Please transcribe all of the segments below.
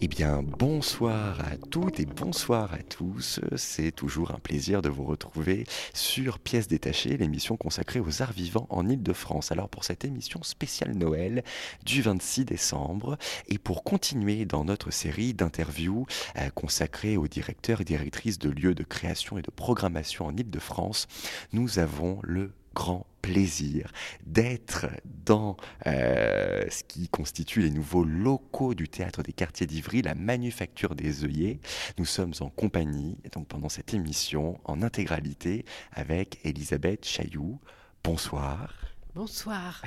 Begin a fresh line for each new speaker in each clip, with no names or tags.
Eh bien, bonsoir à toutes et bonsoir à tous. C'est toujours un plaisir de vous retrouver sur Pièces détachées, l'émission consacrée aux arts vivants en Ile-de-France. Alors, pour cette émission spéciale Noël du 26 décembre, et pour continuer dans notre série d'interviews euh, consacrées aux directeurs et directrices de lieux de création et de programmation en Ile-de-France, nous avons le grand plaisir d'être dans euh, ce qui constitue les nouveaux locaux du théâtre des quartiers d'Ivry, la manufacture des œillets. Nous sommes en compagnie, donc pendant cette émission, en intégralité, avec Elisabeth Chailloux. Bonsoir.
Bonsoir.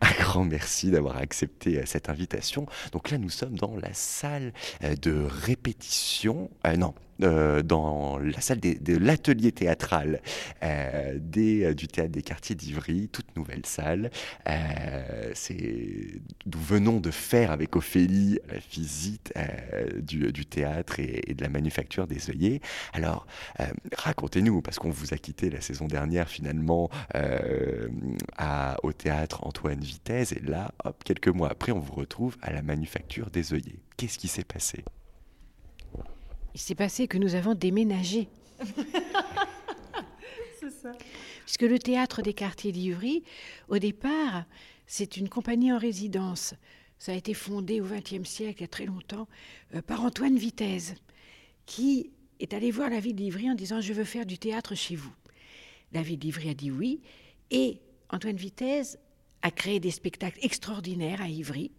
Un grand merci d'avoir accepté euh, cette invitation. Donc là, nous sommes dans la salle euh, de répétition. euh, non. Euh, dans la salle de l'atelier théâtral euh, euh, du théâtre des quartiers d'Ivry, toute nouvelle salle. Nous venons de faire avec Ophélie la visite du, théâtre et, de la manufacture des œillets. Alors, racontez-nous, parce qu'on vous a quitté la saison dernière finalement au théâtre Antoine Vitesse, et là, hop, quelques mois après, on vous retrouve à la manufacture des œillets. Qu'est-ce qui s'est passé?
Il s'est passé que nous avons déménagé. Puisque le théâtre des quartiers d'Ivry, au départ, c'est une compagnie en résidence. Ça a été fondé au XXe siècle, il y a très longtemps, euh, par Antoine Vitesse, qui est allé voir la ville d'Ivry en disant Je veux faire du théâtre chez vous. La ville d'Ivry a dit oui, et Antoine Vitesse a créé des spectacles extraordinaires à Ivry.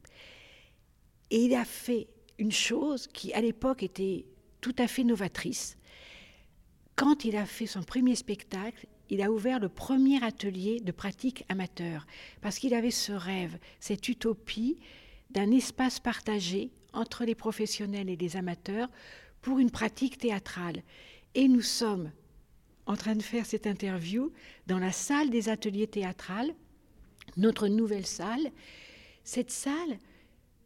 Et il a fait une chose qui, à l'époque, était tout à fait novatrice. Quand il a fait son premier spectacle, il a ouvert le premier atelier de pratique amateur, parce qu'il avait ce rêve, cette utopie d'un espace partagé entre les professionnels et les amateurs pour une pratique théâtrale. Et nous sommes en train de faire cette interview dans la salle des ateliers théâtrales, notre nouvelle salle. Cette salle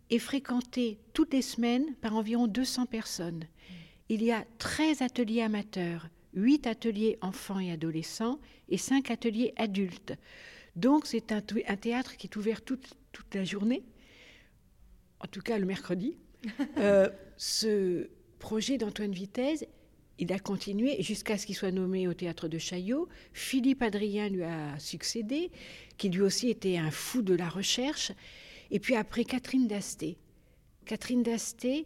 est fréquentée toutes les semaines par environ 200 personnes. Il y a 13 ateliers amateurs, 8 ateliers enfants et adolescents et 5 ateliers adultes. Donc c'est un, thé- un théâtre qui est ouvert toute, toute la journée, en tout cas le mercredi. Euh, ce projet d'Antoine Vitesse, il a continué jusqu'à ce qu'il soit nommé au théâtre de Chaillot. Philippe Adrien lui a succédé, qui lui aussi était un fou de la recherche. Et puis après, Catherine Dasté. Catherine Dasté,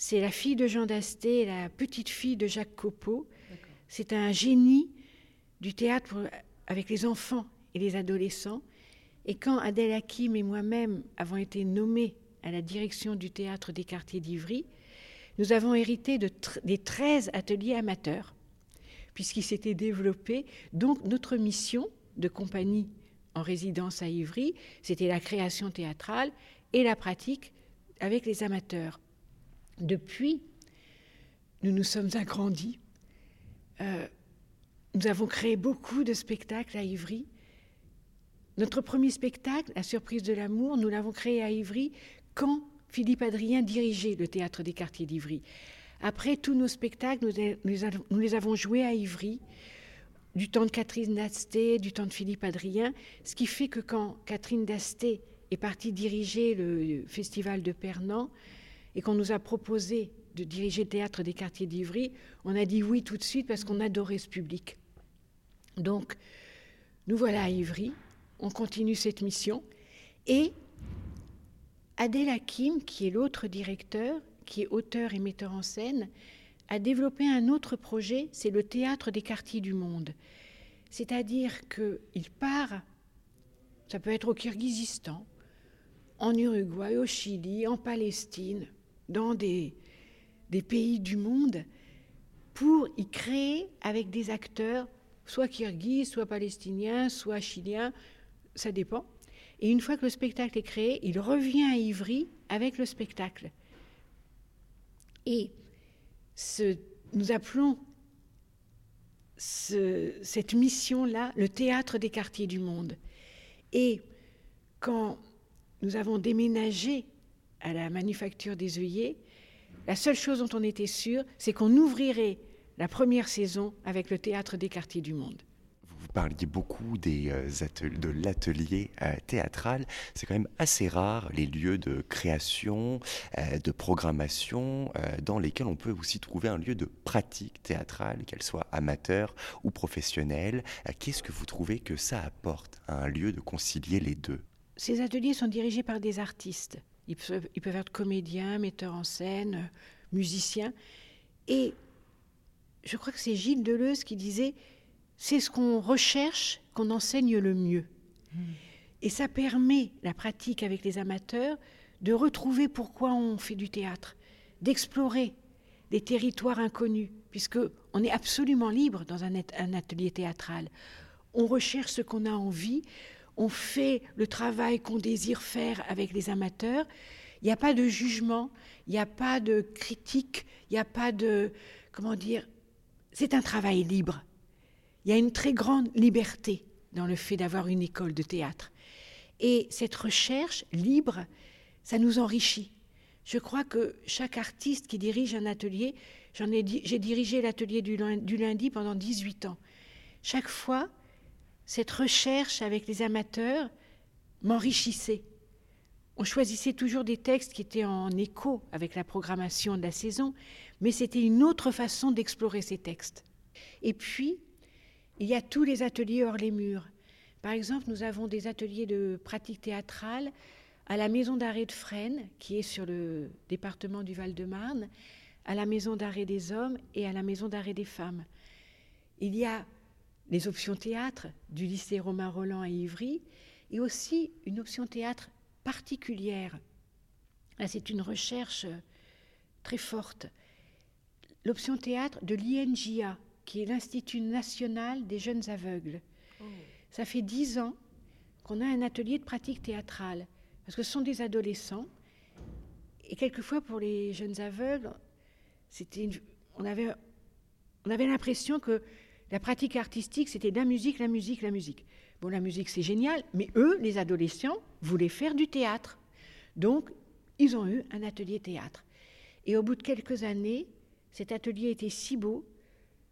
c'est la fille de Jean Dasté, la petite fille de Jacques Copeau. C'est un génie du théâtre avec les enfants et les adolescents. Et quand Adèle Hakim et moi-même avons été nommés à la direction du théâtre des quartiers d'Ivry, nous avons hérité de des 13 ateliers amateurs, puisqu'ils s'étaient développés. Donc notre mission de compagnie en résidence à Ivry, c'était la création théâtrale et la pratique avec les amateurs. Depuis, nous nous sommes agrandis. Euh, nous avons créé beaucoup de spectacles à Ivry. Notre premier spectacle, La surprise de l'amour, nous l'avons créé à Ivry quand Philippe Adrien dirigeait le théâtre des quartiers d'Ivry. Après, tous nos spectacles, nous, les- avons- joués à Ivry, du temps de Catherine Dasté, du temps de Philippe Adrien, ce qui fait que quand Catherine Dasté est partie diriger le festival de Pernan et qu'on nous a proposé de diriger le théâtre des quartiers d'Ivry, on a dit oui tout de suite parce qu'on adorait ce public. Donc, nous voilà à Ivry, on continue cette mission et Adèle Hakim, qui est l'autre directeur, qui est auteur et metteur en scène, a développé un autre projet, c'est le théâtre des quartiers du monde. C'est-à-dire qu'il part, ça peut être au Kirghizistan, en Uruguay, au Chili, en Palestine, dans des, pays du monde, pour y créer avec des acteurs, soit kirghizes, soit palestiniens, soit chiliens, ça dépend. Et une fois que le spectacle est créé, il revient à Ivry avec le spectacle. Et nous appelons cette mission-là le théâtre des quartiers du monde. Et quand nous avons déménagé à la manufacture des œillets, la seule chose dont on était sûr, c'est qu'on ouvrirait la première saison avec le théâtre des quartiers du monde
vous parliez beaucoup des, euh, de l'atelier euh, théâtral. C'est quand même assez rare les lieux de création, euh, de programmation, dans lesquels on peut aussi trouver un lieu de pratique théâtrale, qu'elle soit amateur ou professionnelle. Qu'est-ce que vous trouvez que ça apporte à un lieu de concilier les deux?
Ces ateliers sont dirigés par des artistes. Ils peuvent, ils peuvent être comédiens, metteurs en scène, musiciens. Et je crois que c'est Gilles Deleuze qui disait c'est ce qu'on recherche qu'on enseigne le mieux. Hmm. Et ça permet la pratique avec les amateurs de retrouver pourquoi on fait du théâtre, d'explorer des territoires inconnus, puisque on est absolument libre dans un, un atelier théâtral. On recherche ce qu'on a envie, on fait le travail qu'on désire faire avec les amateurs. Il n'y a pas de jugement, il n'y a pas de critique, il n'y a pas de comment dire. C'est un travail libre. Il y a une très grande liberté dans le fait d'avoir une école de théâtre. Et cette recherche libre, ça nous enrichit. Je crois que chaque artiste qui dirige un atelier, j'ai dirigé l'atelier du lundi pendant 18 ans. Chaque fois, cette recherche avec les amateurs m'enrichissait. On choisissait toujours des textes qui étaient en écho avec la programmation de la saison, mais c'était une autre façon d'explorer ces textes. Et puis, il y a tous les ateliers hors les murs. Par exemple, nous avons des ateliers de pratique théâtrale à la maison d'arrêt de Fresnes, qui est sur le département du Val-de-Marne, à la maison d'arrêt des hommes et à la maison d'arrêt des femmes. Il y a les options théâtre du lycée Romain Roland à Ivry et aussi une option théâtre particulière. C'est une recherche très forte. L'option théâtre de l'INJA, qui est l'Institut national des jeunes aveugles. Oh. Ça fait dix ans qu'on a un atelier de pratique théâtrale, parce que ce sont des adolescents, et quelquefois pour les jeunes aveugles, c'était on avait, on avait l'impression que la pratique artistique, c'était la musique, la musique, la musique. Bon, la musique, c'est génial, mais eux, les adolescents, voulaient faire du théâtre. Donc, ils ont eu un atelier théâtre. Et au bout de quelques années, cet atelier était si beau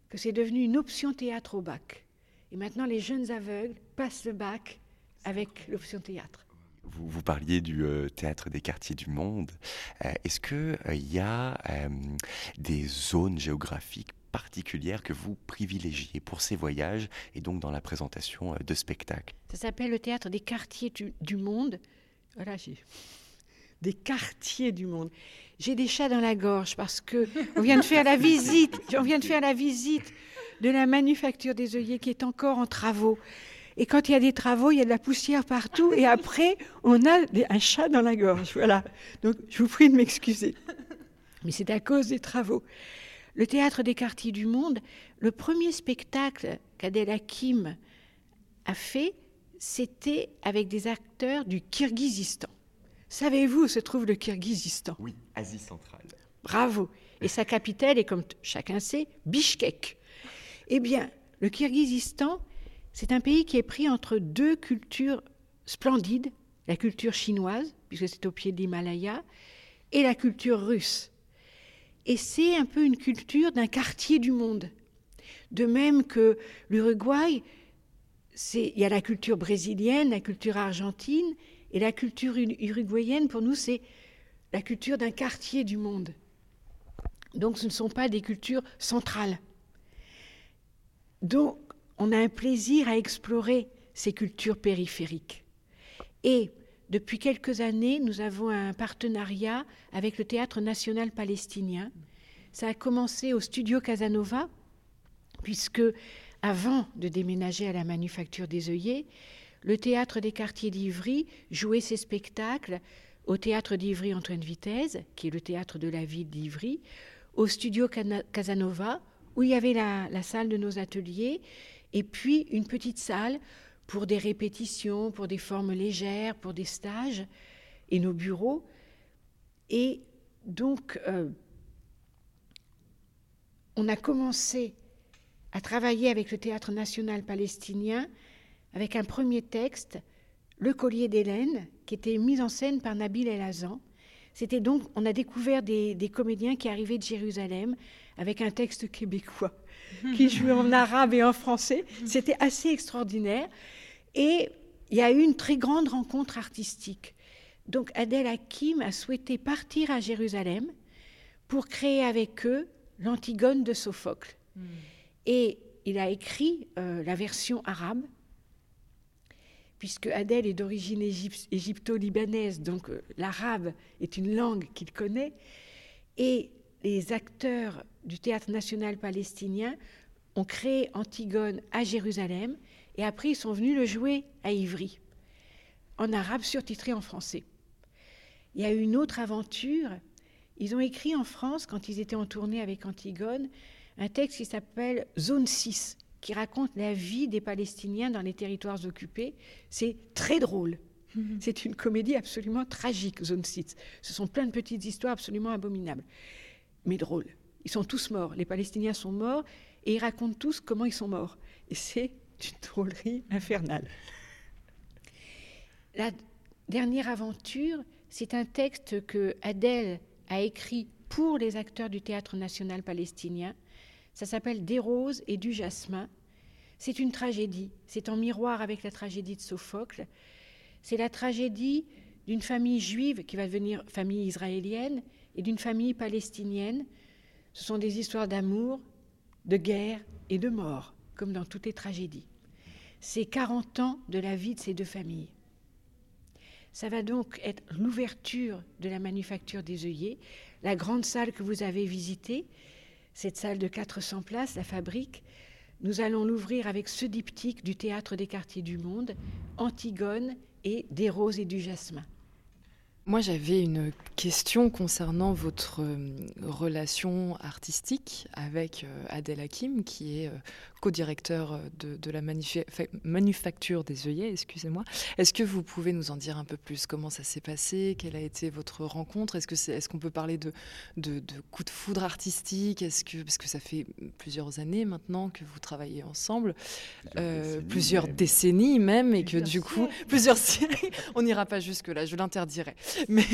que c'est devenu une option théâtre au bac. Et maintenant, les jeunes aveugles passent le bac avec l'option théâtre.
Vous, vous, parliez du euh, théâtre des quartiers du monde. Euh, est-ce qu'il il euh, y a des zones géographiques particulières que vous privilégiez pour ces voyages et donc dans la présentation de spectacles
Ça s'appelle le théâtre des quartiers du, du monde. Voilà, j'ai des quartiers du monde. J'ai des chats dans la gorge parce que on vient de faire la visite, on vient de faire la visite de la manufacture des œillets qui est encore en travaux. Et quand il y a des travaux, il y a de la poussière partout. Et après, on a un chat dans la gorge. Voilà. Donc, je vous prie de m'excuser. Mais c'est à cause des travaux. Le théâtre des quartiers du monde, le premier spectacle qu'Adèle Hakim a fait, c'était avec des acteurs du Kirghizistan. Savez-vous où se trouve le Kirghizistan?
Oui, Asie centrale.
Bravo. Et sa capitale est, comme chacun sait, Bishkek. Eh bien, le Kirghizistan, c'est un pays qui est pris entre deux cultures splendides, la culture chinoise, puisque c'est au pied de l'Himalaya, et la culture russe. Et c'est un peu une culture d'un quartier du monde. De même que l'Uruguay, il y a la culture brésilienne, la culture argentine, et la culture uruguayenne, pour nous, c'est la culture d'un quartier du monde. Donc ce ne sont pas des cultures centrales. Donc on a un plaisir à explorer ces cultures périphériques. Et depuis quelques années, nous avons un partenariat avec le Théâtre national palestinien. Ça a commencé au studio Casanova, puisque avant de déménager à la manufacture des œillets, le théâtre des quartiers d'Ivry jouait ses spectacles au théâtre d'Ivry Antoine Vitesse, qui est le théâtre de la ville d'Ivry, au studio Casanova, où il y avait la, salle de nos ateliers, et puis une petite salle pour des répétitions, pour des formes légères, pour des stages, et nos bureaux. Et donc, euh, on a commencé à travailler avec le Théâtre national palestinien avec un premier texte, Le collier d'Hélène, qui était mis en scène par Nabil El Hazan. C'était donc, on a découvert des, des comédiens qui arrivaient de Jérusalem avec un texte québécois qui jouait en arabe et en français. C'était assez extraordinaire. Et il y a eu une très grande rencontre artistique. Donc Adèle Hakim a souhaité partir à Jérusalem pour créer avec eux l'Antigone de Sophocle. Et il a écrit euh, la version arabe, puisque Adèle est d'origine égyp- égypto-libanaise, donc euh, l'arabe est une langue qu'il connaît. Et les acteurs du théâtre national palestinien ont créé Antigone à Jérusalem, et après ils sont venus le jouer à Ivry, en arabe surtitré en français. Il y a eu une autre aventure. Ils ont écrit en France, quand ils étaient en tournée avec Antigone, un texte qui s'appelle Zone 6, qui raconte la vie des Palestiniens dans les territoires occupés. C'est très drôle. C'est une comédie absolument tragique, Zone 6. Ce sont plein de petites histoires absolument abominables, mais drôles. Ils sont tous morts. Les Palestiniens sont morts et ils racontent tous comment ils sont morts. Et c'est une drôlerie infernale. La dernière aventure, c'est un texte que Adèle a écrit pour les acteurs du Théâtre national palestinien. Ça s'appelle Des roses et du jasmin. C'est une tragédie. C'est en miroir avec la tragédie de Sophocle. C'est la tragédie d'une famille juive qui va devenir famille israélienne et d'une famille palestinienne. Ce sont des histoires d'amour, de guerre et de mort, comme dans toutes les tragédies. C'est 40 ans de la vie de ces deux familles. Ça va donc être l'ouverture de la manufacture des œillets, la grande salle que vous avez visitée, cette salle de 400 places, la fabrique. Nous allons l'ouvrir avec ce diptyque du théâtre des quartiers du monde, Antigone et Des roses et du jasmin.
Moi, j'avais une question concernant votre euh, relation artistique avec euh, Adèle Hakim, qui est euh, co-directeur de, de la manufa manufacture des œillets, excusez-moi. Est-ce que vous pouvez nous en dire un peu plus? Comment ça s'est passé? Quelle a été votre rencontre? Est-ce qu'on est, est qu'on peut parler de, de, de, coup de foudre artistique? Est-ce que parce que ça fait plusieurs années maintenant que vous travaillez ensemble,
Plusieurs décennies
plusieurs
même.
décennies même, et
Plusieurs
que du coup plusieurs siècles. On n'ira pas jusque là, je l'interdirais. Mais,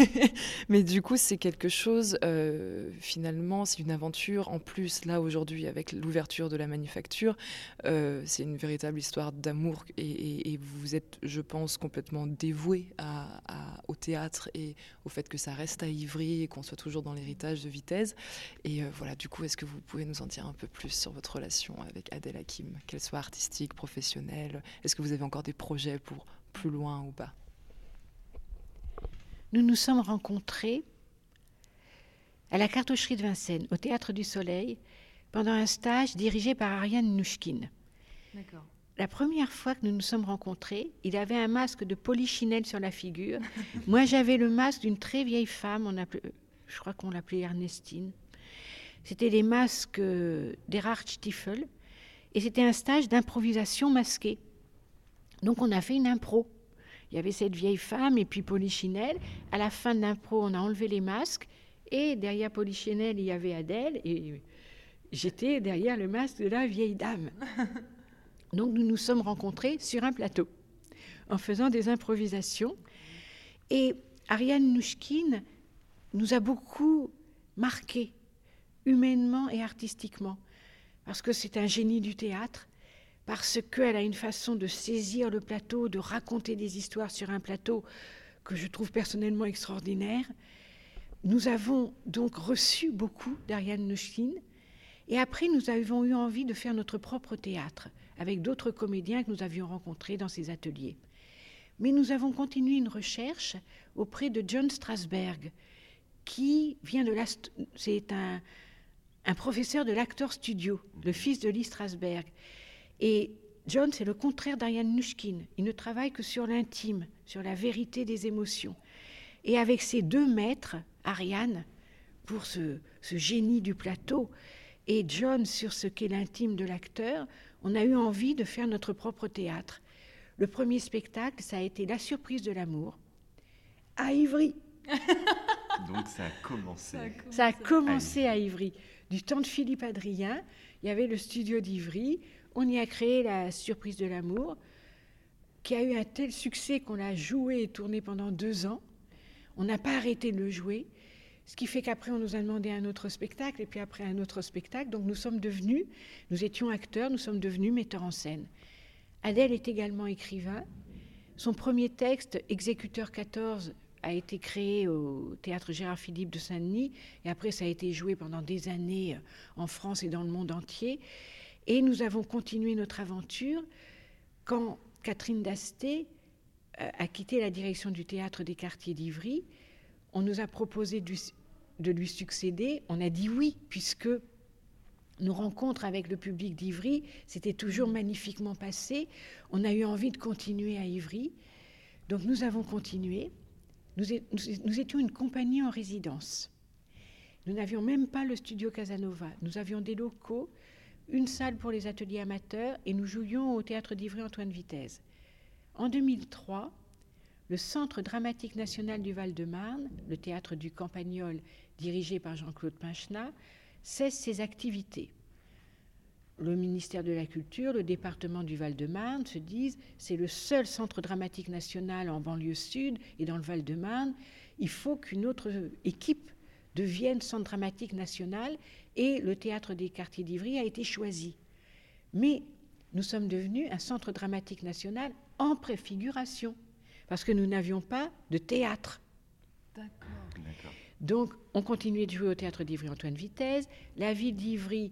mais du coup, c'est quelque chose, euh, finalement, c'est une aventure. En plus, là, aujourd'hui, avec l'ouverture de la manufacture, euh, c'est une véritable histoire d'amour. Et, vous êtes, je pense, complètement dévoué au théâtre et au fait que ça reste à Ivry et qu'on soit toujours dans l'héritage de Vitesse. Et euh, voilà, du coup, est-ce que vous pouvez nous en dire un peu plus sur votre relation avec Adèle Hakim, qu'elle soit artistique, professionnelle? Est-ce que vous avez encore des projets pour plus loin ou pas?
Nous nous sommes rencontrés à la cartoucherie de Vincennes, au Théâtre du Soleil, pendant un stage dirigé par Ariane Nouchkine. La première fois que nous nous sommes rencontrés, il avait un masque de polichinelle sur la figure. Moi, j'avais le masque d'une très vieille femme, on appelait, je crois qu'on l'appelait Ernestine. C'était les masques d'Erhard Stiefel, et c'était un stage d'improvisation masquée. Donc, on a fait une impro il y avait cette vieille femme et puis Polichinelle. À la fin de l'impro, on a enlevé les masques et derrière Polichinelle, il y avait Adèle et j'étais derrière le masque de la vieille dame. Donc nous nous sommes rencontrés sur un plateau en faisant des improvisations. Et Ariane Nouchkine nous a beaucoup marqués, humainement et artistiquement, parce que c'est un génie du théâtre parce qu'elle a une façon de saisir le plateau, de raconter des histoires sur un plateau que je trouve personnellement extraordinaire. Nous avons donc reçu beaucoup d'Ariane Nouchkine et après nous avons eu envie de faire notre propre théâtre avec d'autres comédiens que nous avions rencontrés dans ces ateliers. Mais nous avons continué une recherche auprès de John Strasberg, qui vient de la... C'est un, un professeur de l'acteur studio, le fils de Lee Strasberg. Et John, c'est le contraire d'Ariane Nouchkine. Il ne travaille que sur l'intime, sur la vérité des émotions. Et avec ces deux maîtres, Ariane, pour ce, ce génie du plateau, et John sur ce qu'est l'intime de l'acteur, on a eu envie de faire notre propre théâtre. Le premier spectacle, ça a été La surprise de l'amour, à Ivry.
Donc ça a commencé.
Ça a commencé à Ivry. Du temps de Philippe Adrien, il y avait le studio d'Ivry. On y a créé la Surprise de l'amour, qui a eu un tel succès qu'on l'a joué et tourné pendant deux ans. On n'a pas arrêté de le jouer. Ce qui fait qu'après, on nous a demandé un autre spectacle, et puis après un autre spectacle. Donc nous sommes devenus, nous étions acteurs, nous sommes devenus metteurs en scène. Adèle est également écrivain. Son premier texte, Exécuteur 14, a été créé au théâtre Gérard Philippe de Saint-Denis, et après ça a été joué pendant des années en France et dans le monde entier. Et nous avons continué notre aventure quand Catherine Dasté euh, a quitté la direction du théâtre des quartiers d'Ivry. On nous a proposé de lui succéder. On a dit oui, puisque nos rencontres avec le public d'Ivry s'étaient toujours magnifiquement passées. On a eu envie de continuer à Ivry. Donc nous avons continué. Nous, nous étions une compagnie en résidence. Nous n'avions même pas le studio Casanova. Nous avions des locaux, une salle pour les ateliers amateurs et nous jouions au théâtre d'Ivry Antoine Vitesse. En 2003, le Centre dramatique national du Val-de-Marne, le théâtre du Campagnol dirigé par Jean-Claude Pinchenat, cesse ses activités. Le ministère de la Culture, le département du Val-de-Marne se disent c'est le seul centre dramatique national en banlieue sud et dans le Val-de-Marne. Il faut qu'une autre équipe devienne centre dramatique national et le théâtre des quartiers d'Ivry a été choisi. Mais nous sommes devenus un centre dramatique national en préfiguration parce que nous n'avions pas de théâtre. D'accord. Donc, on continuait de jouer au théâtre d'Ivry Antoine Vitesse. La ville d'Ivry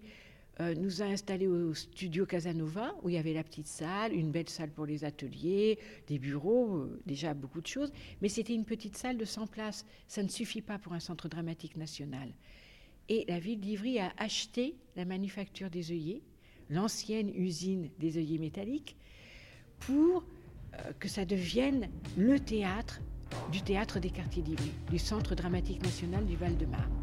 euh, nous a installés au studio Casanova, où il y avait la petite salle, une belle salle pour les ateliers, des bureaux, euh, déjà beaucoup de choses. Mais c'était une petite salle de 100 places. Ça ne suffit pas pour un centre dramatique national. Et la ville d'Ivry a acheté la manufacture des œillets, l'ancienne usine des œillets métalliques, pour que ça devienne le théâtre du théâtre des quartiers d'Ivry, du Centre dramatique national du Val-de-Marne.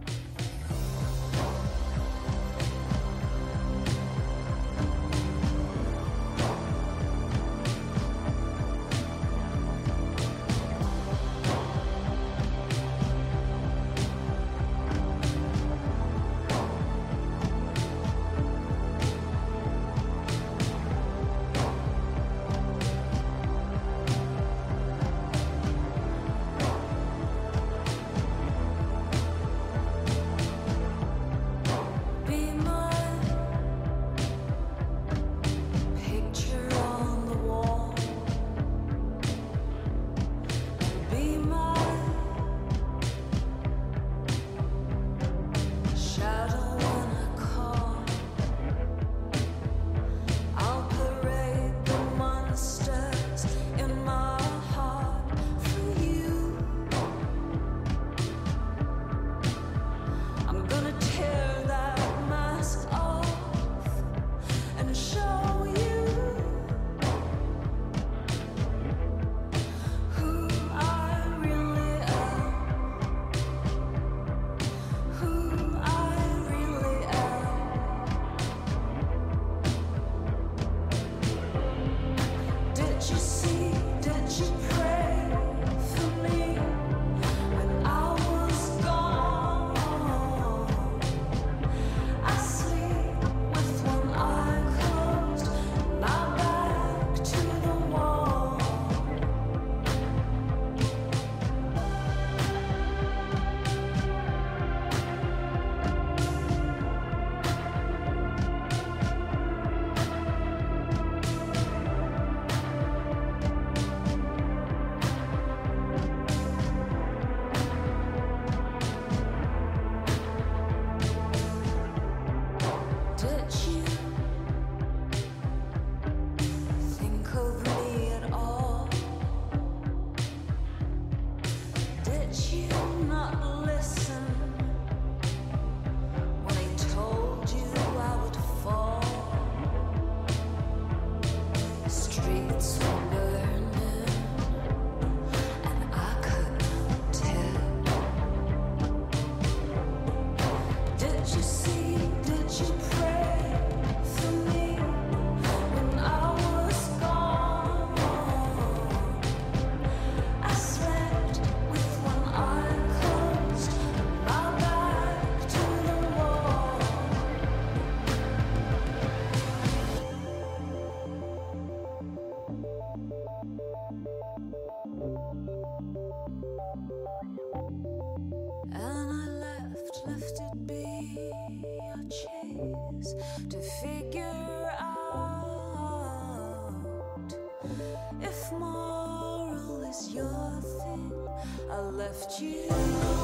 Left you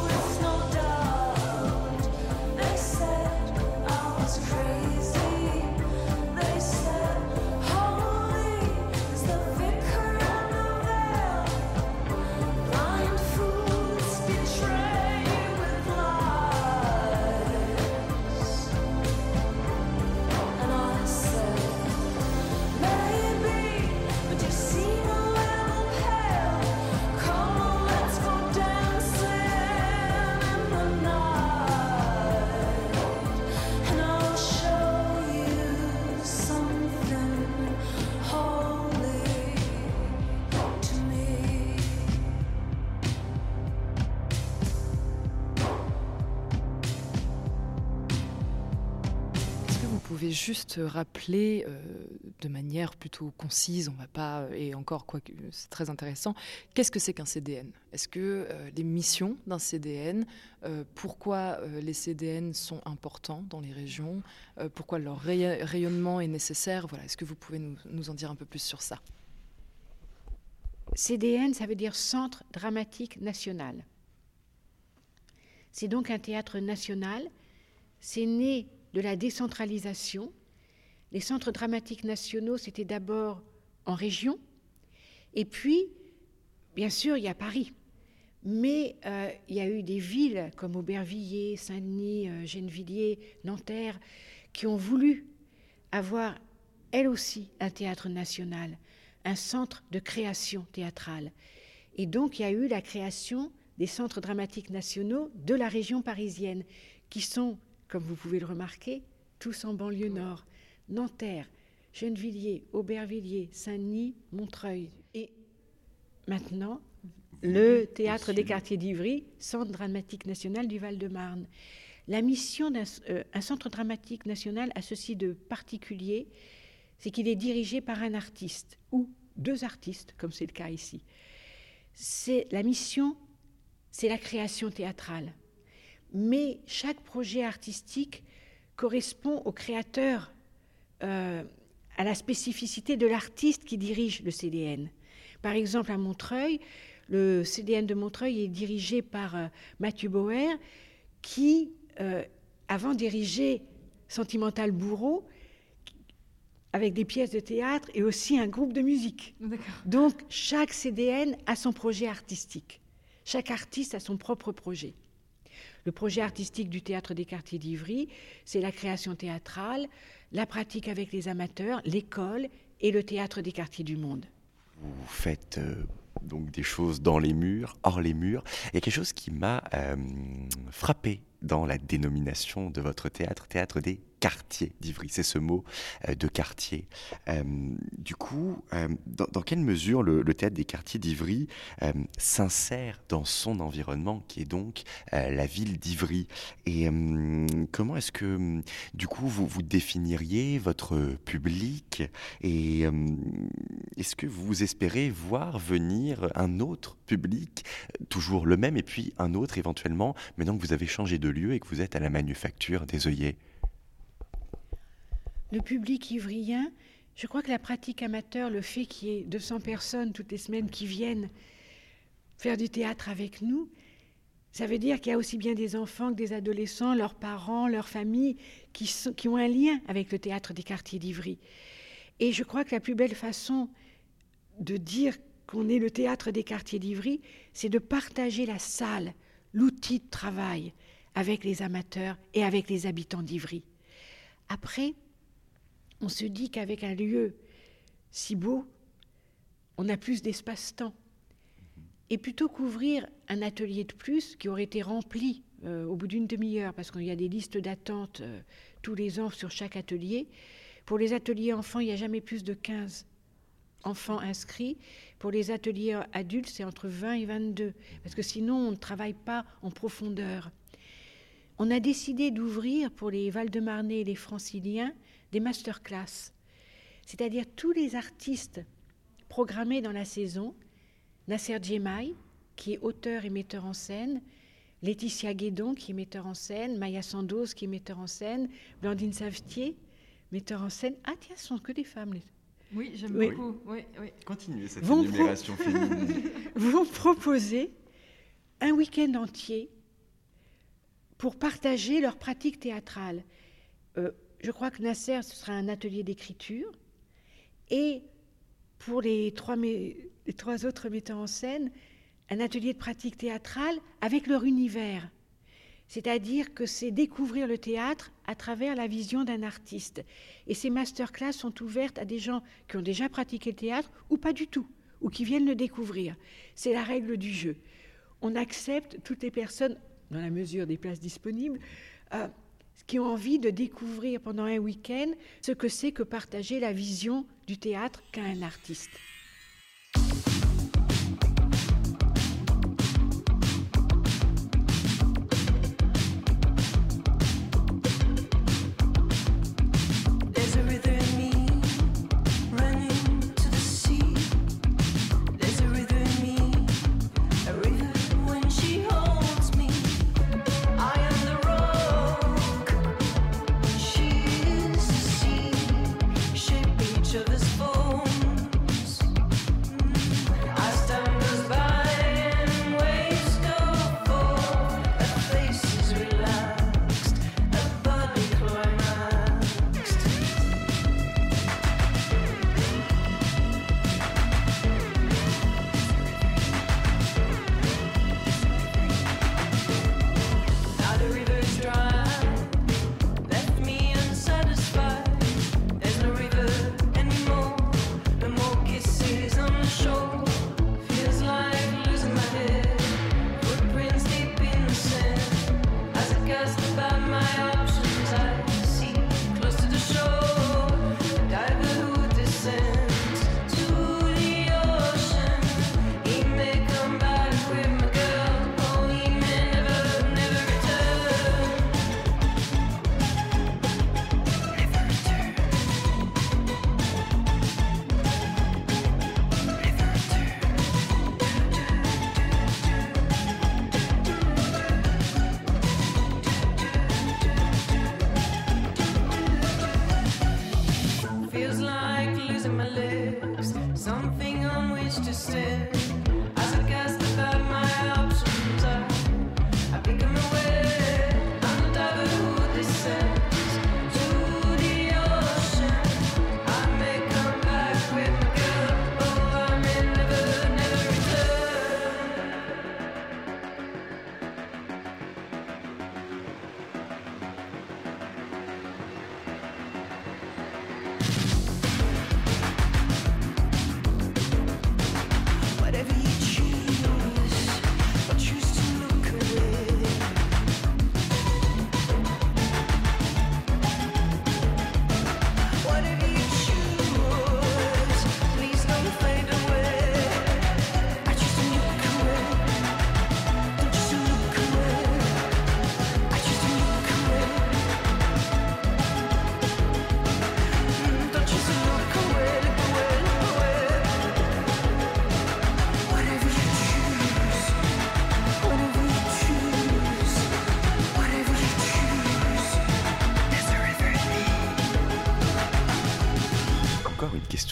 juste rappeler euh, de manière plutôt concise, on va pas, et encore quoi c'est très intéressant, qu'est-ce que c'est qu'un CDN Est-ce que euh, les missions d'un CDN, euh, pourquoi euh, les CDN sont importants dans les régions, euh, pourquoi leur ray- rayonnement est nécessaire? Voilà, est-ce que vous pouvez nous, nous en dire un peu plus sur ça?
CDN, ça veut dire Centre dramatique national. C'est donc un théâtre national. C'est né de la décentralisation. Les centres dramatiques nationaux, c'était d'abord en région. Et puis, bien sûr, il y a Paris. Mais euh, il y a eu des villes comme Aubervilliers, Saint-Denis, euh, Gennevilliers, Nanterre, qui ont voulu avoir, elles aussi, un théâtre national, un centre de création théâtrale. Et donc, il y a eu la création des centres dramatiques nationaux de la région parisienne, qui sont, comme vous pouvez le remarquer, tous en banlieue nord. Nanterre, Gennevilliers, Aubervilliers, Saint-Denis, Montreuil. Et maintenant, le théâtre des quartiers d'Ivry, centre dramatique national du Val-de-Marne. La mission d'un euh, centre dramatique national a ceci de particulier, c'est qu'il est dirigé par un artiste ou deux artistes, comme c'est le cas ici. C'est la mission, c'est la création théâtrale. Mais chaque projet artistique correspond au créateur, euh, à la spécificité de l'artiste qui dirige le CDN. Par exemple, à Montreuil, le CDN de Montreuil est dirigé par euh, Mathieu Bauer, qui, euh, avant dirigeait Sentimental Bourreau, avec des pièces de théâtre et aussi un groupe de musique. Donc, chaque CDN a son projet artistique. Chaque artiste a son propre projet. Le projet artistique du théâtre des quartiers d'Ivry, c'est la création théâtrale, la pratique avec les amateurs, l'école et le théâtre des quartiers du monde.
Vous faites euh, donc des choses dans les murs, hors les murs. Il y a quelque chose qui m'a euh, frappé dans la dénomination de votre théâtre, théâtre des quartiers d'Ivry. C'est ce mot euh, de quartier. Euh, du coup, euh, dans, quelle mesure le, théâtre des quartiers d'Ivry s'insère dans son environnement, qui est donc la ville d'Ivry? Et comment est-ce que, du coup, vous, vous définiriez votre public? Et est-ce que vous espérez voir venir un autre public, toujours le même, et puis un autre éventuellement, maintenant que vous avez changé de lieu et que vous êtes à la manufacture des œillets?
Le public ivrien, je crois que la pratique amateur, le fait qu'il y ait 200 personnes toutes les semaines qui viennent faire du théâtre avec nous, ça veut dire qu'il y a aussi bien des enfants que des adolescents, leurs parents, leurs familles, qui, qui ont un lien avec le théâtre des quartiers d'Ivry. Et je crois que la plus belle façon de dire qu'on est le théâtre des quartiers d'Ivry, c'est de partager la salle, l'outil de travail avec les amateurs et avec les habitants d'Ivry. Après, on se dit qu'avec un lieu si beau, on a plus d'espace-temps. Et plutôt qu'ouvrir un atelier de plus qui aurait été rempli euh, au bout d'une demi-heure, parce qu'il y a des listes d'attente euh, tous les ans sur chaque atelier, pour les ateliers enfants, il n'y a jamais plus de 15 enfants inscrits. Pour les ateliers adultes, c'est entre 20 et 22, parce que sinon, on ne travaille pas en profondeur. On a décidé d'ouvrir pour les Val-de-Marnais et les Franciliens des masterclass, c'est-à-dire tous les artistes programmés dans la saison, Nasser Djemai, qui est auteur et metteur en scène, Laetitia Guédon, qui est metteur en scène, Maya Sandoz, qui est metteur en scène, Blandine Savetier, metteurs en scène. Ah tiens, ce sont que des femmes. les-
Oui, j'aime
Oui.
beaucoup. Oui, oui.
Continuez cette
Vont
énumération féminine.
vont proposer un week-end entier pour partager leur pratique théâtrale. Euh, je crois que Nasser, ce sera un atelier d'écriture. Et pour les trois, autres metteurs en scène, un atelier de pratique théâtrale avec leur univers. C'est-à-dire que c'est découvrir le théâtre à travers la vision d'un artiste. Et ces masterclass sont ouvertes à des gens qui ont déjà pratiqué le théâtre ou pas du tout, ou qui viennent le découvrir. C'est la règle du jeu. On accepte toutes les personnes, dans la mesure des places disponibles, euh, qui ont envie de découvrir pendant un week-end ce que c'est que partager la vision du théâtre qu'a un artiste.
just about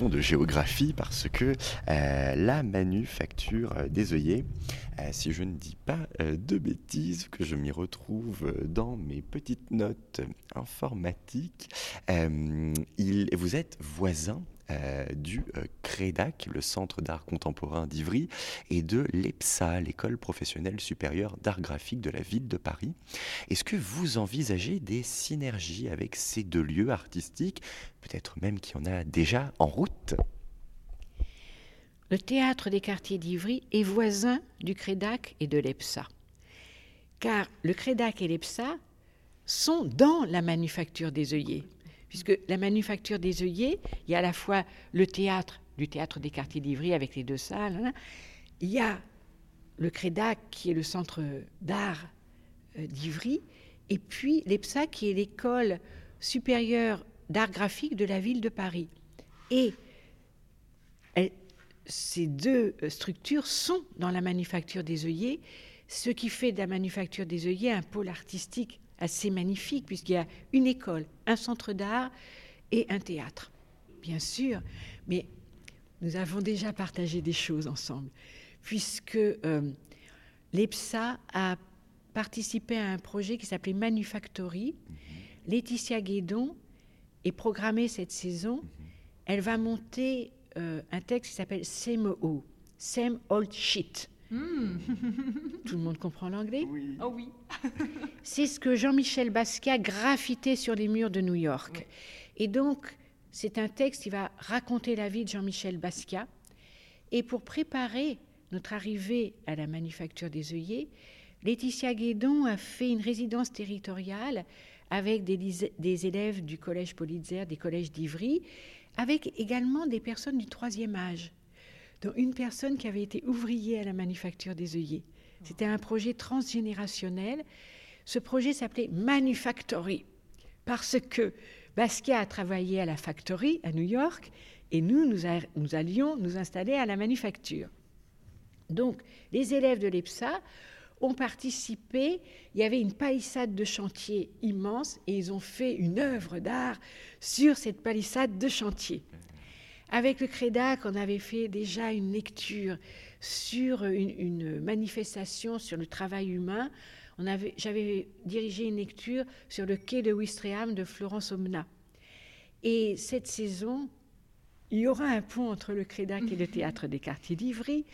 De géographie parce que euh, la manufacture des œillets, euh, si je ne dis pas euh, de bêtises, que je m'y retrouve dans mes petites notes informatiques, il, vous êtes voisin euh, du euh, CREDAC, le Centre d'art contemporain d'Ivry, et de l'EPSA, l'École professionnelle supérieure d'art graphique de la ville de Paris. Est-ce que vous envisagez des synergies avec ces deux lieux artistiques Peut-être même qu'il y en a déjà en route?
Le théâtre des quartiers d'Ivry est voisin du Crédac et de l'EPSA. Car le Crédac et l'EPSA sont dans la manufacture des œillets. Puisque la manufacture des œillets, il y a à la fois le théâtre du théâtre des quartiers d'Ivry avec les deux salles, hein, il y a le Crédac qui est le centre d'art euh, d'Ivry, et puis l'EPSA qui est l'école supérieure d'art graphique de la ville de Paris. Et ces deux euh, structures sont dans la manufacture des œillets, ce qui fait de la manufacture des œillets un pôle artistique assez magnifique, puisqu'il y a une école, un centre d'art et un théâtre, bien sûr, mais nous avons déjà partagé des choses ensemble, puisque euh, l'EPSA a participé à un projet qui s'appelait Manufactory. Laetitia Guédon est programmée cette saison. Elle va monter euh, un texte qui s'appelle Same Old Shit. Tout le monde comprend l'anglais
Oh oui.
c'est ce que Jean-Michel Basquiat graffitait sur les murs de New York. Et donc, c'est un texte qui va raconter la vie de Jean-Michel Basquiat. Et pour préparer notre arrivée à la manufacture des œillets, Laetitia Guédon a fait une résidence territoriale avec des, des élèves du collège Politzer, des collèges d'Ivry, avec également des personnes du troisième âge, dont une personne qui avait été ouvrier à la manufacture des œillets. C'était un projet transgénérationnel. Ce projet s'appelait Manufactory, parce que Basquiat a travaillé à la factory à New York, et nous, nous, nous allions nous installer à la manufacture. Donc, les élèves de l'EPSA ont participé. Il y avait une palissade de chantier immense et ils ont fait une œuvre d'art sur cette palissade de chantier. Avec le CREDAC, on avait fait déjà une lecture sur une, une manifestation sur le travail humain. J'avais dirigé une lecture sur le quai de Ouistreham de Florence Omna. Et cette saison, il y aura un pont entre le CREDAC et le théâtre des quartiers d'Ivry,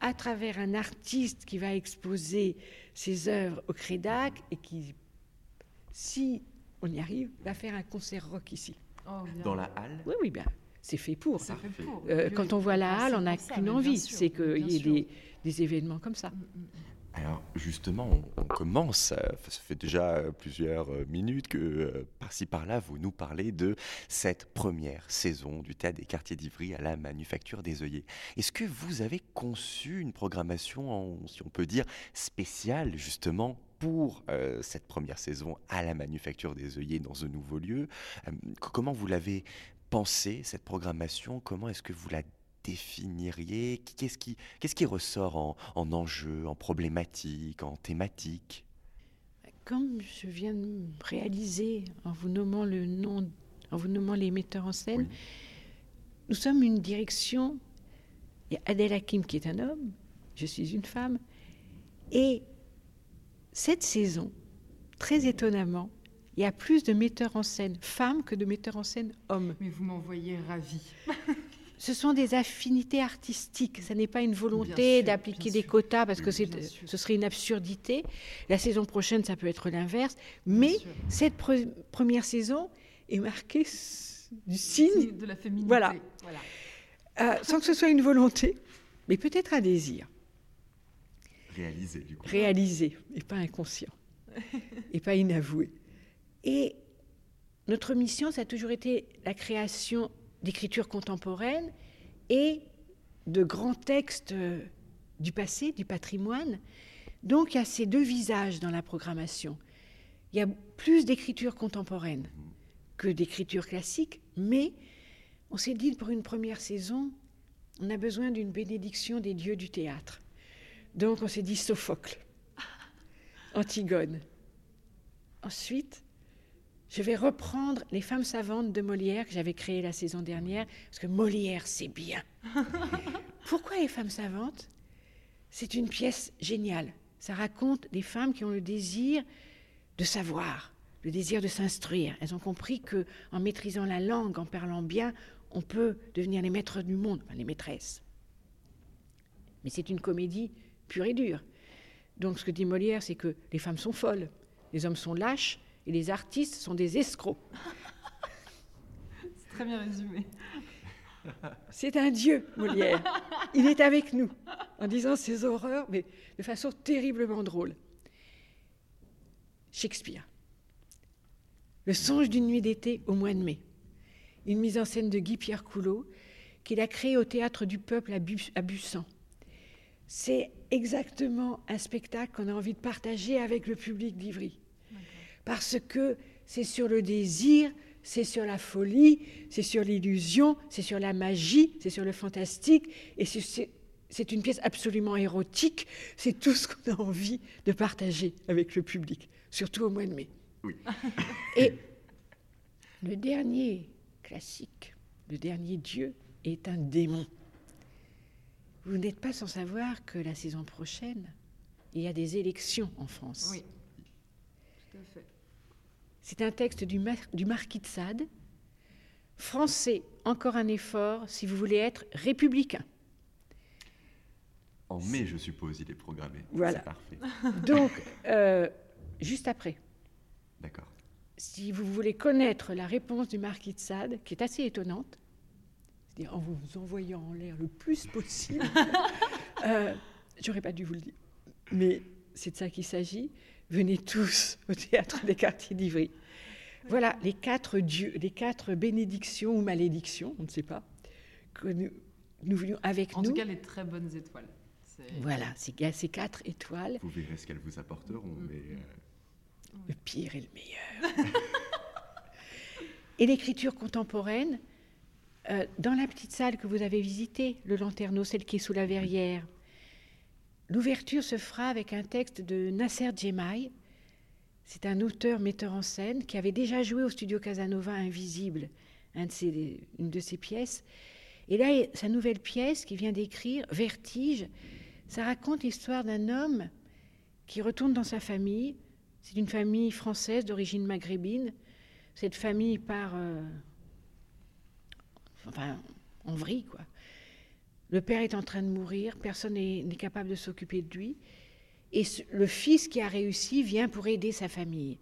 à travers un artiste qui va exposer ses œuvres au CREDAC et qui, si on y arrive, va faire un concert rock ici.
Oh.
Dans la halle?
Oui, oui, bien, c'est fait pour.
Fait pour.
Euh, quand on voit la halle, on n'a qu'une envie, c'est qu'il y ait des, des événements comme ça.
Alors justement, on, on commence, euh, ça fait déjà euh, plusieurs euh, minutes que euh, par-ci par-là, vous nous parlez de cette première saison du Théâtre des quartiers d'Ivry à la Manufacture des œillets. Est-ce que vous avez conçu une programmation, en- si on peut dire, spéciale justement pour euh, cette première saison à la Manufacture des œillets dans ce nouveau lieu? Euh, Comment vous l'avez pensé, cette programmation Comment est-ce que vous la définiriez? Qu'est-ce qui, qu'est-ce qui ressort en, en enjeu, en problématique, en thématique?
Comme je viens de réaliser en vous nommant le nom, en vous nommant les metteurs en scène,
Oui.
nous sommes une direction. Il y a Adèle Hakim qui est un homme, je suis une femme, et cette saison, très étonnamment, il y a plus de metteurs en scène femmes que de metteurs en scène hommes.
Mais vous m'envoyez ravie.
Ce sont des affinités artistiques. Ce n'est pas une volonté d'appliquer des
sûr.
quotas parce que ce serait une absurdité. La saison prochaine, ça peut être l'inverse. Mais cette pre- première saison est marquée du signe,
de la féminité.
Voilà. euh, sans que ce soit une volonté, mais peut-être un désir
Réalisé du coup.
réalisé et pas inconscient et pas inavoué. Et notre mission, ça a toujours été la création d'écriture contemporaine et de grands textes euh, du passé, du patrimoine. Donc il y a ces deux visages dans la programmation. Il y a plus d'écriture contemporaine que d'écriture classique, mais on s'est dit pour une première saison, on a besoin d'une bénédiction des dieux du théâtre. Donc on s'est dit Sophocle, Antigone. Ensuite, je vais reprendre Les femmes savantes de Molière que j'avais créé la saison dernière, parce que Molière, c'est bien. Pourquoi Les femmes savantes? C'est une pièce géniale. Ça raconte des femmes qui ont le désir de savoir, le désir de s'instruire. Elles ont compris que en maîtrisant la langue, en parlant bien, on peut devenir les maîtres du monde, enfin, les maîtresses. Mais c'est une comédie pure et dure. Donc ce que dit Molière, c'est que les femmes sont folles, les hommes sont lâches et les artistes sont des escrocs.
C'est très bien résumé.
C'est un dieu, Molière. Il est avec nous en disant ces horreurs, mais de façon terriblement drôle. Shakespeare. Le songe d'une nuit d'été au mois de mai. Une mise en scène de Guy-Pierre Coulot qu'il a créée au Théâtre du Peuple à, Bu- à Bussan. C'est exactement un spectacle qu'on a envie de partager avec le public d'Ivry. Parce que c'est sur le désir, c'est sur la folie, c'est sur l'illusion, c'est sur la magie, c'est sur le fantastique, et c'est- une pièce absolument érotique. C'est tout ce qu'on a envie de partager avec le public, surtout au mois de mai.
Oui.
Et le dernier classique. Le dernier dieu est un démon. Vous n'êtes pas sans savoir que la saison prochaine, il y a des élections en France.
Oui. Tout à fait.
C'est un texte du, mar- du marquis de Sade. Français, encore un effort si vous voulez être républicain.
En mai, je suppose, il est programmé.
Voilà.
Parfait.
Donc, euh, juste après,
D'accord.
si vous voulez connaître la réponse du marquis de Sade, qui est assez étonnante, c'est-à-dire en vous envoyant en l'air le plus possible, euh, j'aurais pas dû vous le dire, mais c'est de ça qu'il s'agit. Venez tous au théâtre des quartiers d'Ivry. Voilà les quatre dieux, les quatre bénédictions ou malédictions, on ne sait pas, que nous, nous voulions avec
En
nous.
tout cas, les très bonnes étoiles.
Voilà, ces quatre étoiles,
Vous verrez ce qu'elles vous apporteront, mais euh,
le pire et le meilleur. et l'écriture contemporaine, euh, dans la petite salle que vous avez visitée, le Lanterneau, celle qui est sous la verrière, l'ouverture se fera avec un texte de Nasser Djemaï. C'est un auteur metteur en scène qui avait déjà joué au studio Casanova Invisible, une de ses pièces. Et là, sa nouvelle pièce qu'il vient d'écrire, Vertige, ça raconte l'histoire d'un homme qui retourne dans sa famille. C'est une famille française d'origine maghrébine. Cette famille part euh, enfin, en vrille, quoi. Le père est en train de mourir, personne n'est capable de s'occuper de lui. Et le fils qui a réussi vient pour aider sa famille.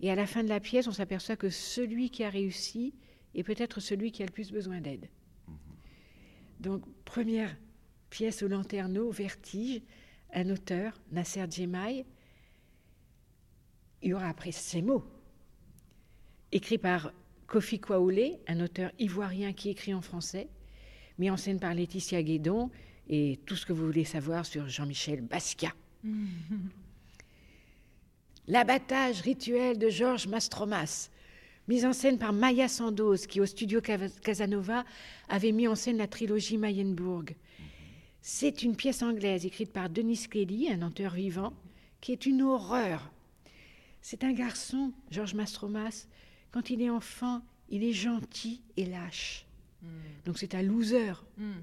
Et à la fin de la pièce, on s'aperçoit que celui qui a réussi est peut-être celui qui a le plus besoin d'aide. Donc, première pièce au lanterneau, Vertige, un auteur, Nasser Djemaï. Il y aura après ces mots, écrit par Kofi Kwaoulé, un auteur ivoirien qui écrit en français, mis en scène par Laetitia Guédon, et tout ce que vous voulez savoir sur Jean-Michel Basquiat. L'abattage rituel de Georges Mastromas, mise en scène par Maya Sandoz, qui au studio Casanova avait mis en scène la trilogie Mayenbourg. C'est une pièce anglaise écrite par Denis Kelly, un auteur vivant, qui est une horreur. C'est un garçon, Georges Mastromas, quand il est enfant, il est gentil et lâche. Donc c'est un loser.
Hmm.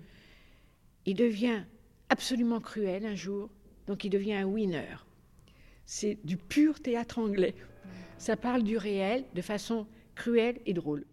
Il devient absolument cruel un jour, donc il devient un winner. C'est du pur théâtre anglais. Ça parle du réel de façon cruelle et drôle.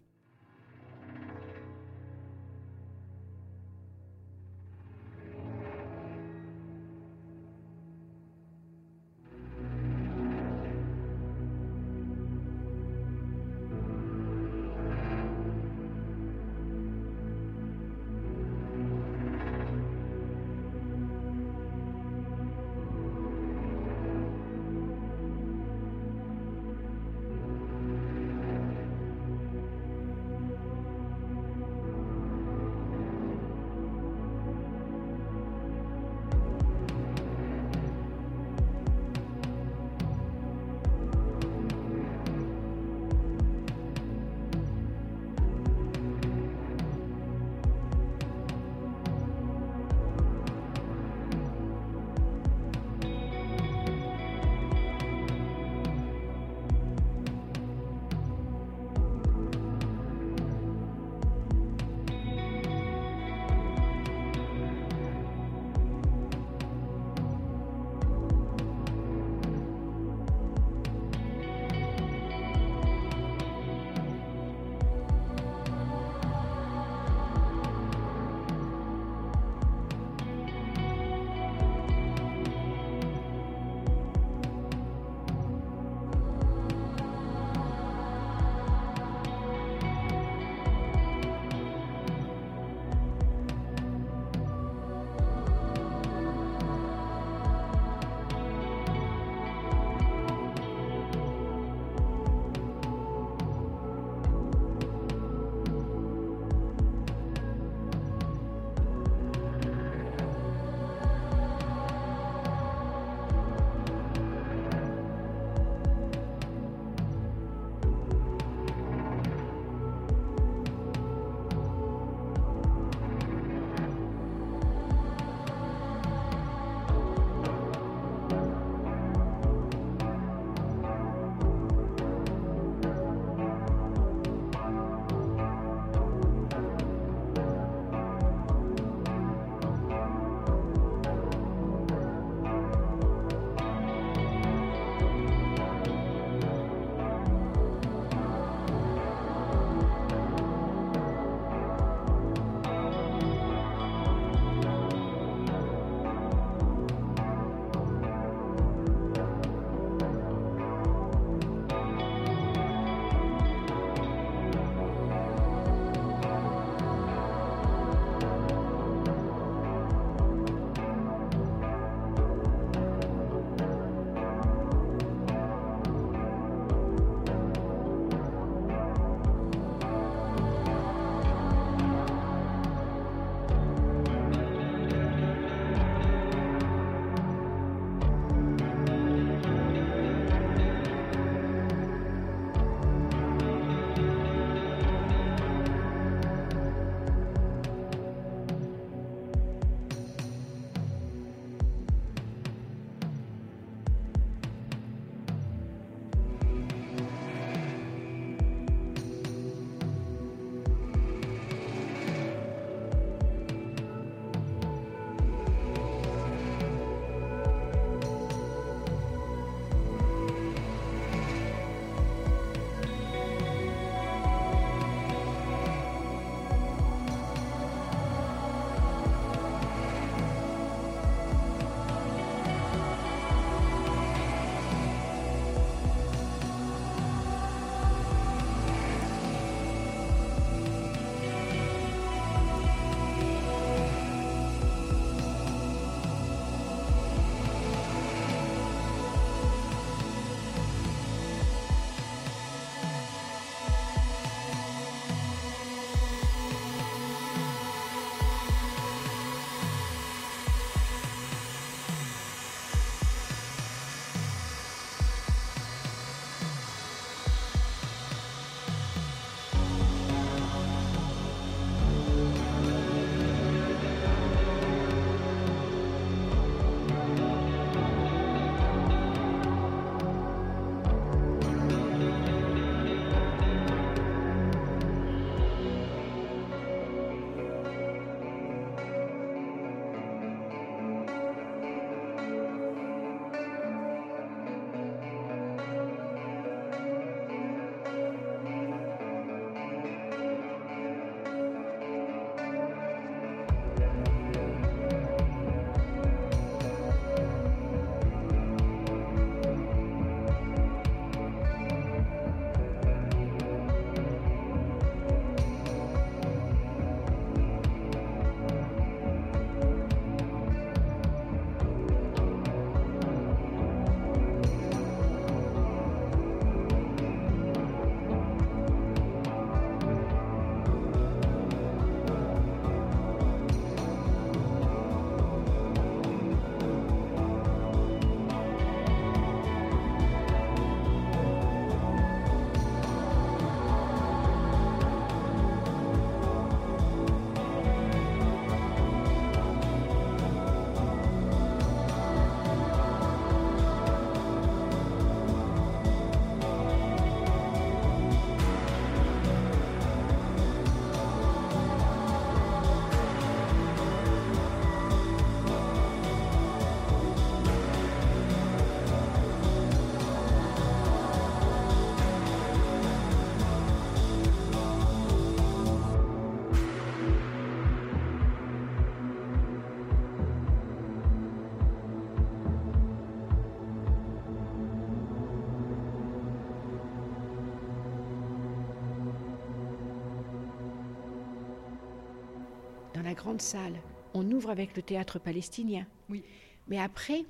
Grande salle, on ouvre avec le théâtre palestinien.
Oui.
Mais après,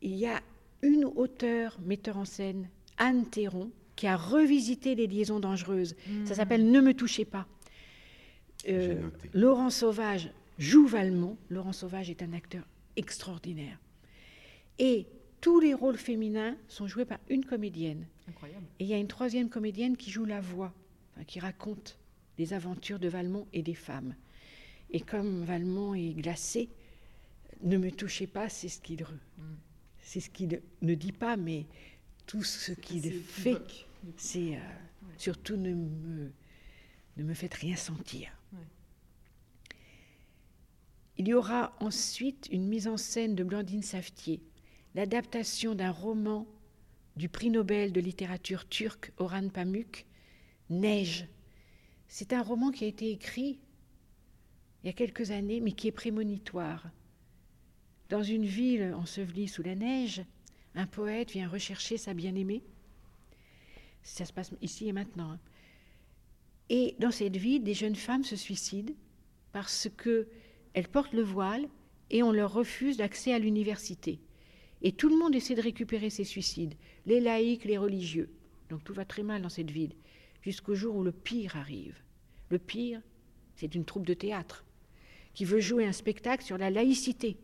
il y a une auteure, metteur en scène, Anne Théron, qui a revisité les liaisons dangereuses. Ça s'appelle Ne me touchez pas. Euh. Laurent Sauvage joue Valmont. Laurent Sauvage est un acteur extraordinaire. Et tous les rôles féminins sont joués par une comédienne.
Incroyable.
Et il y a une troisième comédienne qui joue la voix, enfin, qui raconte les aventures de Valmont et des femmes. Et comme Valmont est glacé, ne me touchez pas, c'est ce qu'il re- c'est ce qu'il ne dit pas, mais tout ce qu'il fait, c'est euh, surtout ne me, ne me faites rien sentir.
Ouais.
Il y aura ensuite une mise en scène de Blandine Saftier, l'adaptation d'un roman du prix Nobel de littérature turque Orhan Pamuk, Neige. C'est un roman qui a été écrit il y a quelques années, mais qui est prémonitoire. Dans une ville ensevelie sous la neige, un poète vient rechercher sa bien-aimée. Ça se passe ici et maintenant. hein. Et dans cette ville, des jeunes femmes se suicident parce que elles portent le voile et on leur refuse l'accès à l'université. Et tout le monde essaie de récupérer ces suicides, les laïcs, les religieux. Donc tout va très mal dans cette ville, jusqu'au jour où le pire arrive. Le pire, c'est une troupe de théâtre qui veut jouer un spectacle sur la laïcité.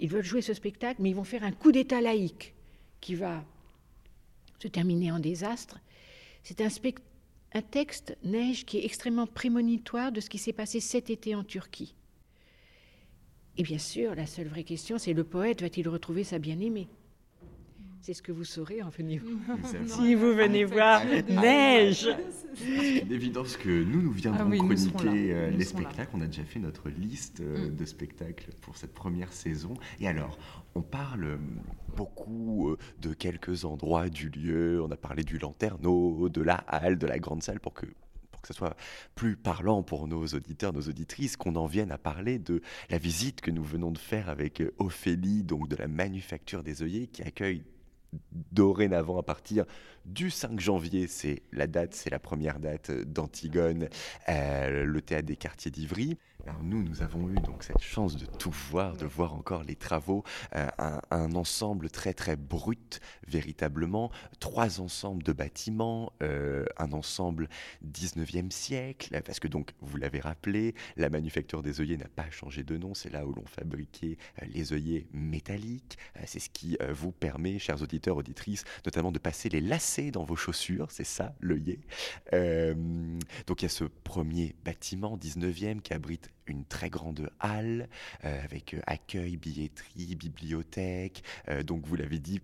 Ils veulent jouer ce spectacle, mais ils vont faire un coup d'État laïque qui va se terminer en désastre. C'est un, un texte, Neige, qui est extrêmement prémonitoire de ce qui s'est passé cet été en Turquie. Et bien sûr, la seule vraie question, c'est le poète va-t-il retrouver sa bien-aimée? C'est ce que vous saurez en venir. Si vous venez voir Neige
C'est une évidence que nous, nous viendrons
Ah oui,
chroniquer euh,
Nous
les spectacles. On a déjà fait notre liste euh,
Mm.
de spectacles pour cette première saison. Et alors, on parle euh, beaucoup de quelques endroits du lieu. On a parlé du Lanterneau, de la halle, de la grande salle pour que pour que ce soit plus parlant pour nos auditeurs, nos auditrices, qu'on en vienne à parler de la visite que nous venons de faire avec Ophélie, donc de la Manufacture des œillets, qui accueille dorénavant à partir du 5 janvier, c'est la date, c'est la première date d'Antigone, euh, le théâtre des quartiers d'Ivry. Alors nous, nous avons eu donc cette chance de tout voir, de voir encore les travaux, euh, un, ensemble très très brut, véritablement, trois ensembles de bâtiments, euh, un ensemble 19e siècle, parce que donc, vous l'avez rappelé, la manufacture des œillets n'a pas changé de nom, c'est là où l'on fabriquait euh, les œillets métalliques, Euh, c'est ce qui euh, vous permet, chers auditeurs, auditrices, notamment de passer les lacets dans vos chaussures, c'est ça, l'œillet. Euh, donc il y a ce premier bâtiment 19e qui abrite une très grande halle euh, avec euh, accueil, billetterie, bibliothèque, donc vous l'avez dit,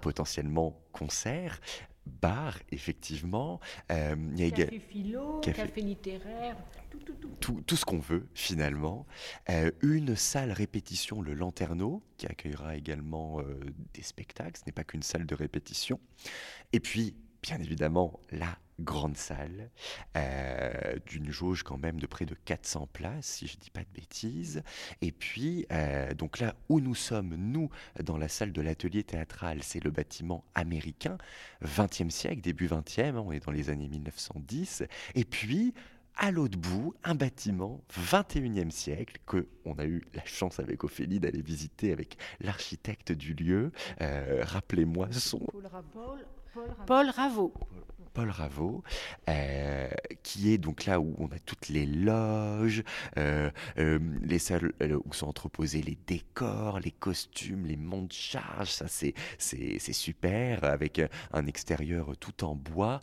potentiellement concert, bar, effectivement. Euh, il y a
Café philo,
Café-
café, littéraire, tout, tout, tout.
tout, tout ce qu'on veut finalement. Euh, une salle répétition, le Lanterneau, qui accueillera également euh, des spectacles. Ce n'est pas qu'une salle de répétition. Et puis, bien évidemment, la grande salle, euh, d'une jauge quand même de près de 400 places, si je ne dis pas de bêtises. Et puis, euh, donc là où nous sommes, nous, dans la salle de l'atelier théâtral, c'est le bâtiment américain, 20e siècle, début 20e, hein, on est dans les années 1910. Et puis, à l'autre bout, un bâtiment 21e siècle que on a eu la chance avec Ophélie d'aller visiter avec l'architecte du lieu. Euh, Rappelez-moi son
Paul Raveau. Paul Raveau.
Paul Raveau, euh, qui est donc là où on a toutes les loges, euh, euh, les salles où sont entreposés les décors, les costumes, les monts de charge. Ça, c'est c'est super avec un extérieur tout en bois.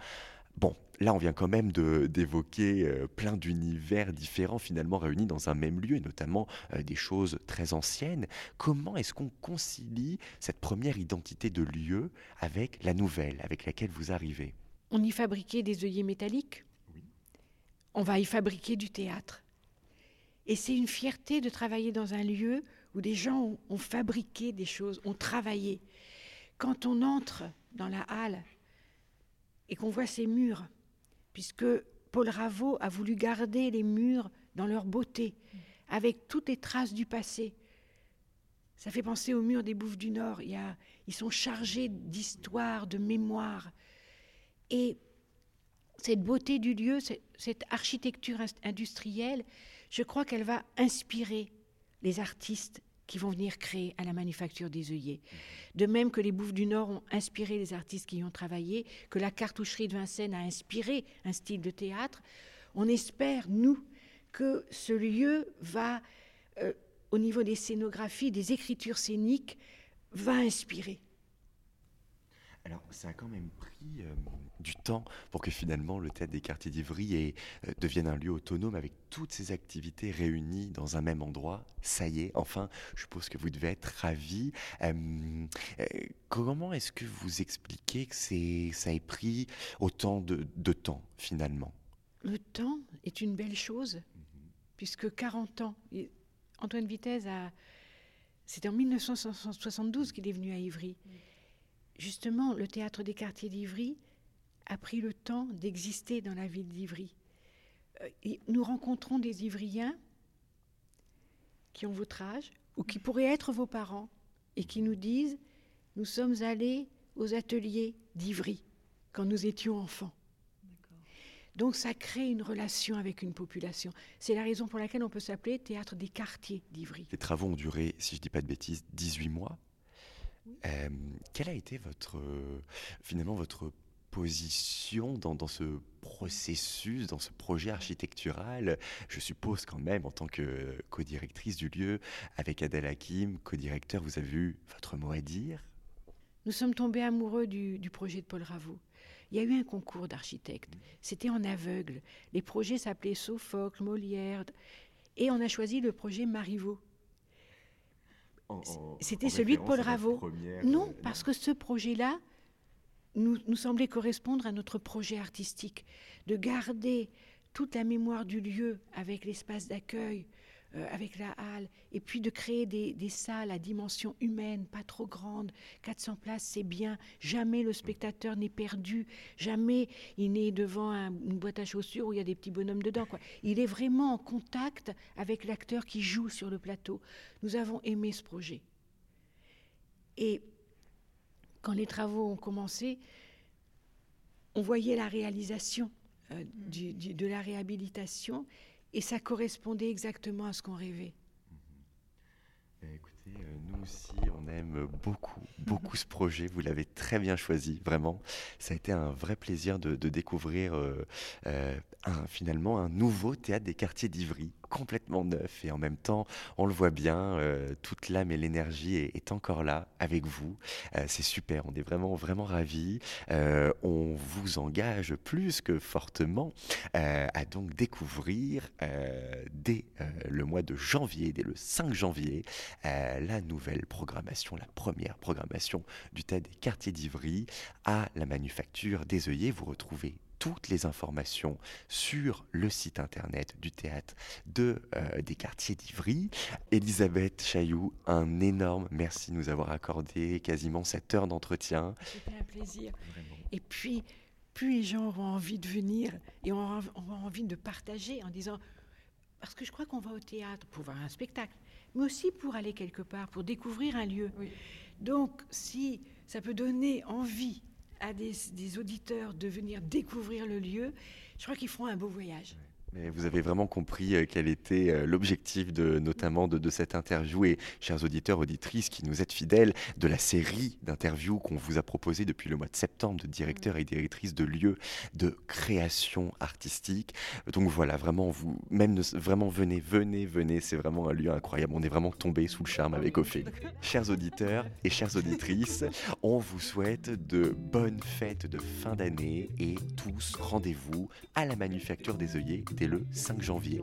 Bon, là, on vient quand même de- d'évoquer plein d'univers différents finalement réunis dans un même lieu, et notamment des choses très anciennes. Comment est-ce qu'on concilie cette première identité de lieu avec la nouvelle, avec laquelle vous arrivez?
On y fabriquait des œillets métalliques. On va y fabriquer du théâtre. Et c'est une fierté de travailler dans un lieu où des gens ont, ont fabriqué des choses, ont travaillé. Quand on entre dans la halle et qu'on voit ces murs, puisque Paul Raveau a voulu garder les murs dans leur beauté, avec toutes les traces du passé. Ça fait penser aux murs des Bouffes du Nord. Il y a- ils sont chargés d'histoire, de mémoire. Et cette beauté du lieu, cette- architecture industrielle, je crois qu'elle va inspirer les artistes qui vont venir créer à la manufacture des œillets. De même que les Bouffes du Nord ont inspiré les artistes qui y ont travaillé, que la cartoucherie de Vincennes a inspiré un style de théâtre, on espère, nous, que ce lieu va, euh, au niveau des scénographies, des écritures scéniques, va inspirer.
Alors, ça a quand même pris euh, du temps pour que finalement le théâtre des quartiers d'Ivry euh, devienne un lieu autonome avec toutes ces activités réunies dans un même endroit. Ça y est, enfin, je suppose que vous devez être ravis. Euh, comment est-ce que vous expliquez que ça ait pris autant de, de temps finalement?
Le temps est une belle chose, puisque 40 ans, et Antoine Vitesse a. C'est en 1972 qu'il est venu à Ivry. Justement, le théâtre des quartiers d'Ivry a pris le temps d'exister dans la ville d'Ivry. Euh, et nous rencontrons des Ivriens qui ont votre âge ou qui pourraient être vos parents et qui nous disent Nous sommes allés aux ateliers d'Ivry quand nous étions enfants. Donc ça crée une relation avec une population. C'est la raison pour laquelle on peut s'appeler théâtre des quartiers d'Ivry.
Les travaux ont duré, si je dis pas de bêtises, 18 mois. Euh, quelle a été votre, euh, finalement, votre position dans, dans ce processus, dans ce projet architectural Je suppose quand même, en tant que co-directrice du lieu, avec Adèle Hakim, co-directeur, vous avez eu votre mot à dire?
Nous sommes tombés amoureux du, du projet de Paul Ravoux. Il y a eu un concours d'architectes. C'était en aveugle. Les projets s'appelaient Sophocle, Molière. Et on a choisi le projet Marivaux. C'était celui de Paul Ravoux. Non, parce que ce projet-là nous, semblait correspondre à notre projet artistique, de garder toute la mémoire du lieu avec l'espace d'accueil, euh, avec la halle, et puis de créer des, salles à dimension humaine, pas trop grandes. 400 places, c'est bien. Jamais le spectateur n'est perdu. Jamais il n'est devant un- une boîte à chaussures où il y a des petits bonhommes dedans. Il est vraiment en contact avec l'acteur qui joue sur le plateau. Nous avons aimé ce projet. Et quand les travaux ont commencé, on voyait la réalisation euh, du- du- de la réhabilitation et ça correspondait exactement à ce qu'on rêvait.
Eh, Écoutez, euh, nous aussi, on aime beaucoup, beaucoup ce projet. Vous l'avez très bien choisi, vraiment. Ça a été un vrai plaisir de, de découvrir euh, euh, un, finalement un nouveau théâtre des quartiers d'Ivry, complètement neuf. Et en même temps, on le voit bien, euh, toute l'âme et l'énergie est, encore là avec vous. Euh, C'est super, on est vraiment, vraiment ravis. Euh, on vous engage plus que fortement à donc découvrir dès le mois de janvier, dès le 5 janvier, la nouvelle programmation, la première programmation du théâtre des quartiers d'Ivry à la manufacture des œillets. Vous retrouvez toutes les informations sur le site internet du théâtre de, euh, des quartiers d'Ivry. Elisabeth Chailloux, un énorme merci de nous avoir accordé quasiment cette heure d'entretien.
C'était un plaisir. Et puis, plus les gens auront envie de venir et auront auront envie de partager en disant, parce que je crois qu'on va au théâtre pour voir un spectacle, mais aussi pour aller quelque part, pour découvrir un lieu. Donc, si ça peut donner envie à des, auditeurs de venir découvrir le lieu, je crois qu'ils feront un beau voyage.
Vous avez vraiment compris euh, quel était euh, l'objectif de, notamment de, cette interview et chers auditeurs, auditrices qui nous êtes fidèles de la série d'interviews qu'on vous a proposé depuis le mois de septembre de directeurs et directrices de lieux de création artistique. Donc voilà, vraiment vous, même vraiment venez, venez, venez, c'est vraiment un lieu incroyable. On est vraiment tombé sous le charme avec Ophé. Chers auditeurs et chères auditrices, on vous souhaite de bonnes fêtes de fin d'année et tous rendez-vous à la Manufacture des œillets c'était le 5 janvier.